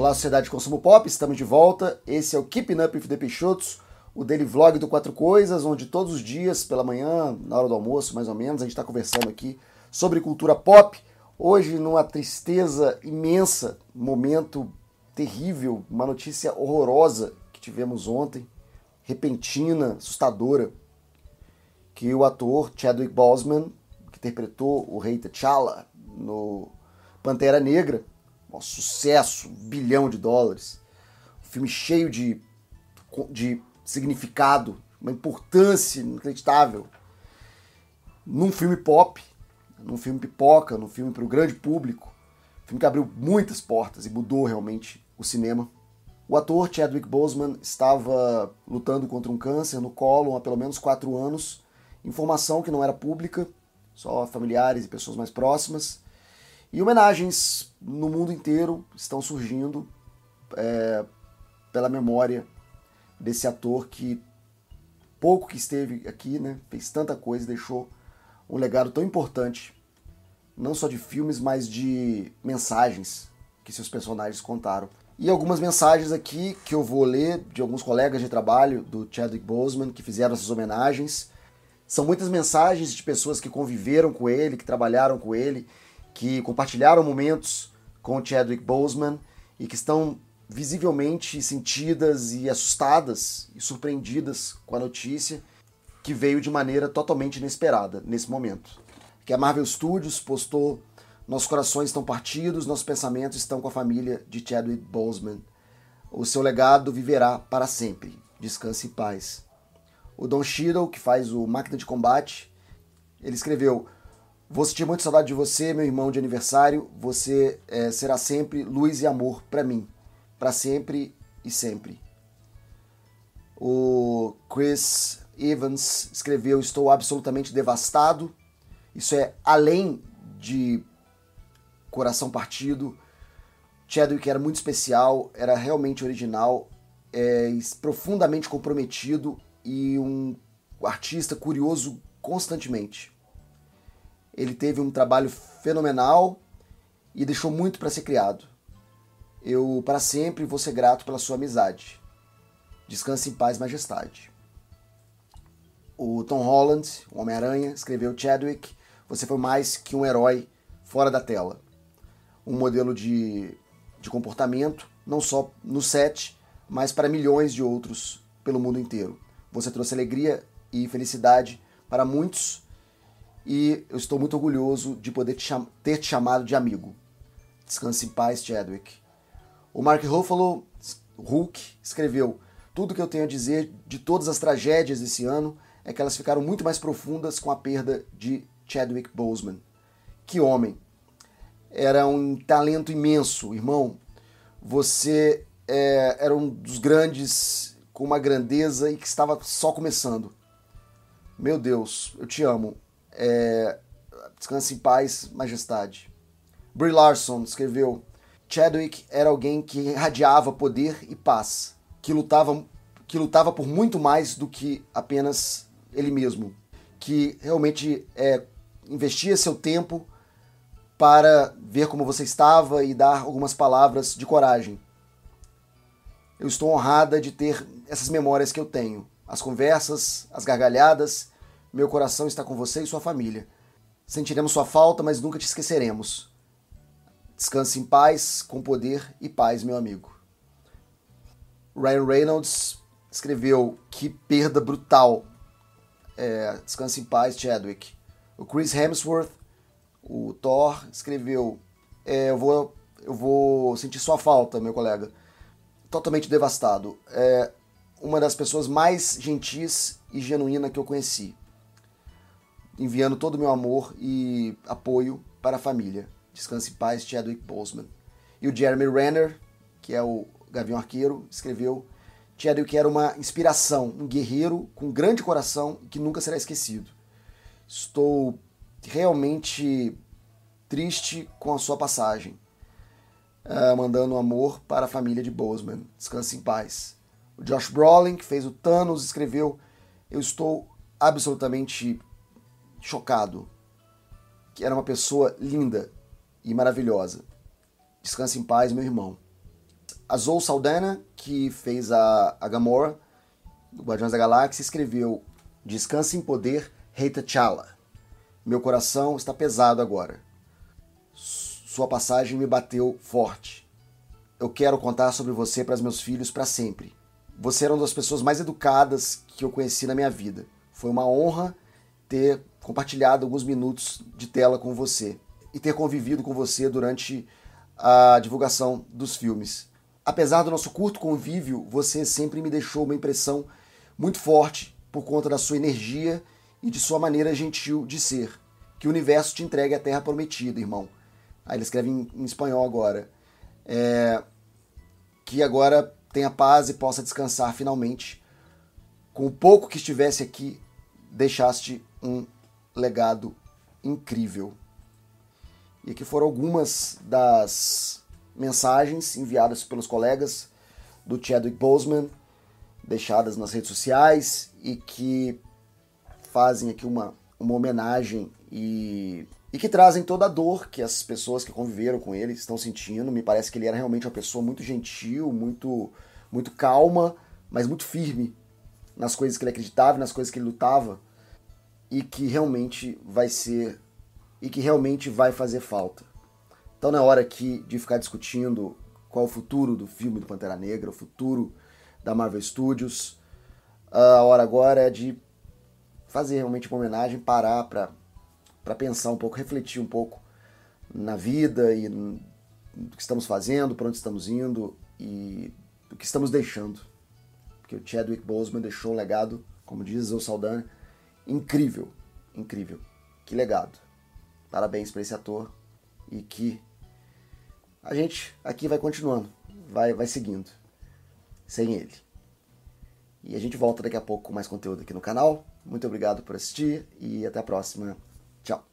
Olá, Sociedade de Consumo Pop, estamos de volta. Esse é o Keeping Up with the Peixotos, o daily vlog do Quatro Coisas, onde todos os dias, pela manhã, na hora do almoço, mais ou menos, a gente está conversando aqui sobre cultura pop. Hoje, numa tristeza imensa, momento terrível, uma notícia horrorosa que tivemos ontem, repentina, assustadora, que o ator Chadwick Boseman, que interpretou o rei T'Challa no Pantera Negra, um sucesso, um bilhão de dólares, um filme cheio de, de significado, uma importância inacreditável, num filme pop, num filme pipoca, num filme para o grande público, um filme que abriu muitas portas e mudou realmente o cinema. O ator Chadwick Boseman estava lutando contra um câncer no colo há pelo menos quatro anos, informação que não era pública, só familiares e pessoas mais próximas. E homenagens no mundo inteiro estão surgindo é, pela memória desse ator que pouco que esteve aqui, né, fez tanta coisa, deixou um legado tão importante, não só de filmes, mas de mensagens que seus personagens contaram. E algumas mensagens aqui que eu vou ler de alguns colegas de trabalho do Chadwick Boseman que fizeram essas homenagens. São muitas mensagens de pessoas que conviveram com ele, que trabalharam com ele que compartilharam momentos com Chadwick Boseman e que estão visivelmente sentidas e assustadas e surpreendidas com a notícia que veio de maneira totalmente inesperada nesse momento. Que a Marvel Studios postou nossos corações estão partidos, nossos pensamentos estão com a família de Chadwick Boseman. O seu legado viverá para sempre. Descanse em paz. O Don Cheadle, que faz o Máquina de Combate, ele escreveu Vou sentir muito saudade de você, meu irmão de aniversário. Você é, será sempre luz e amor para mim, para sempre e sempre. O Chris Evans escreveu: Estou absolutamente devastado. Isso é além de coração partido. Chadwick era muito especial, era realmente original, é, profundamente comprometido e um artista curioso constantemente. Ele teve um trabalho fenomenal e deixou muito para ser criado. Eu, para sempre, vou ser grato pela sua amizade. Descanse em paz, majestade. O Tom Holland, o Homem-Aranha, escreveu Chadwick, você foi mais que um herói fora da tela. Um modelo de, de comportamento, não só no set, mas para milhões de outros pelo mundo inteiro. Você trouxe alegria e felicidade para muitos e eu estou muito orgulhoso de poder te ter te chamado de amigo. Descanse em paz, Chadwick. O Mark Ruffalo, Hulk, escreveu: Tudo que eu tenho a dizer de todas as tragédias desse ano é que elas ficaram muito mais profundas com a perda de Chadwick Boseman. Que homem! Era um talento imenso, irmão. Você é, era um dos grandes com uma grandeza e que estava só começando. Meu Deus, eu te amo. É, Descanse em paz, majestade. Brie Larson escreveu: Chadwick era alguém que irradiava poder e paz, que lutava, que lutava por muito mais do que apenas ele mesmo, que realmente é, investia seu tempo para ver como você estava e dar algumas palavras de coragem. Eu estou honrada de ter essas memórias que eu tenho, as conversas, as gargalhadas meu coração está com você e sua família. Sentiremos sua falta, mas nunca te esqueceremos. Descanse em paz, com poder e paz, meu amigo. Ryan Reynolds escreveu que perda brutal. É, descanse em paz, Chadwick. O Chris Hemsworth, o Thor, escreveu: é, eu, vou, eu vou sentir sua falta, meu colega. Totalmente devastado. É uma das pessoas mais gentis e genuína que eu conheci enviando todo o meu amor e apoio para a família. Descanse em paz, Chadwick Boseman. E o Jeremy Renner, que é o Gavião Arqueiro, escreveu Chadwick era uma inspiração, um guerreiro com grande coração que nunca será esquecido. Estou realmente triste com a sua passagem. Uh, mandando amor para a família de Boseman. Descanse em paz. O Josh Brolin, que fez o Thanos, escreveu: Eu estou absolutamente chocado, que era uma pessoa linda e maravilhosa. Descanse em paz, meu irmão. A Zoe Saldana, que fez a, a Gamora, do Guardiões da Galáxia, escreveu Descanse em Poder, Rei T'Challa. Meu coração está pesado agora. Sua passagem me bateu forte. Eu quero contar sobre você para os meus filhos para sempre. Você era uma das pessoas mais educadas que eu conheci na minha vida. Foi uma honra ter compartilhado alguns minutos de tela com você e ter convivido com você durante a divulgação dos filmes. Apesar do nosso curto convívio, você sempre me deixou uma impressão muito forte por conta da sua energia e de sua maneira gentil de ser. Que o universo te entregue a terra prometida, irmão. Aí ele escreve em, em espanhol agora. É, que agora tenha paz e possa descansar finalmente. Com o pouco que estivesse aqui, deixaste um legado incrível. E aqui foram algumas das mensagens enviadas pelos colegas do Chadwick Boseman, deixadas nas redes sociais e que fazem aqui uma, uma homenagem e, e que trazem toda a dor que as pessoas que conviveram com ele estão sentindo. Me parece que ele era realmente uma pessoa muito gentil, muito, muito calma, mas muito firme nas coisas que ele acreditava, nas coisas que ele lutava e que realmente vai ser e que realmente vai fazer falta. Então é hora aqui de ficar discutindo qual é o futuro do filme do Pantera Negra, o futuro da Marvel Studios. A hora agora é de fazer realmente uma homenagem, parar para pensar um pouco, refletir um pouco na vida e no que estamos fazendo, para onde estamos indo e do que estamos deixando. Porque o Chadwick Boseman deixou um legado, como diz o Saldanha, incrível, incrível. Que legado. Parabéns para esse ator e que a gente aqui vai continuando, vai, vai seguindo, sem ele. E a gente volta daqui a pouco com mais conteúdo aqui no canal. Muito obrigado por assistir e até a próxima. Tchau.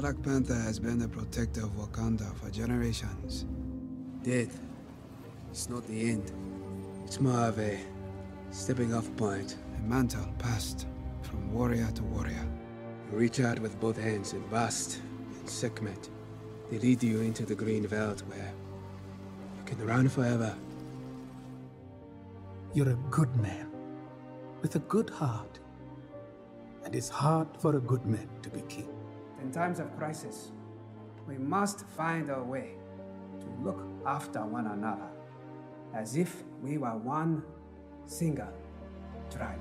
Black Panther has been the protector of Wakanda for generations. Death is not the end. It's more of a stepping off point. A mantle passed from warrior to warrior. You reach out with both hands and Bast and Sekhmet. They lead you into the green veldt where you can run forever. You're a good man with a good heart. And it's hard for a good man to be king. In times of crisis, we must find a way to look after one another as if we were one single tribe.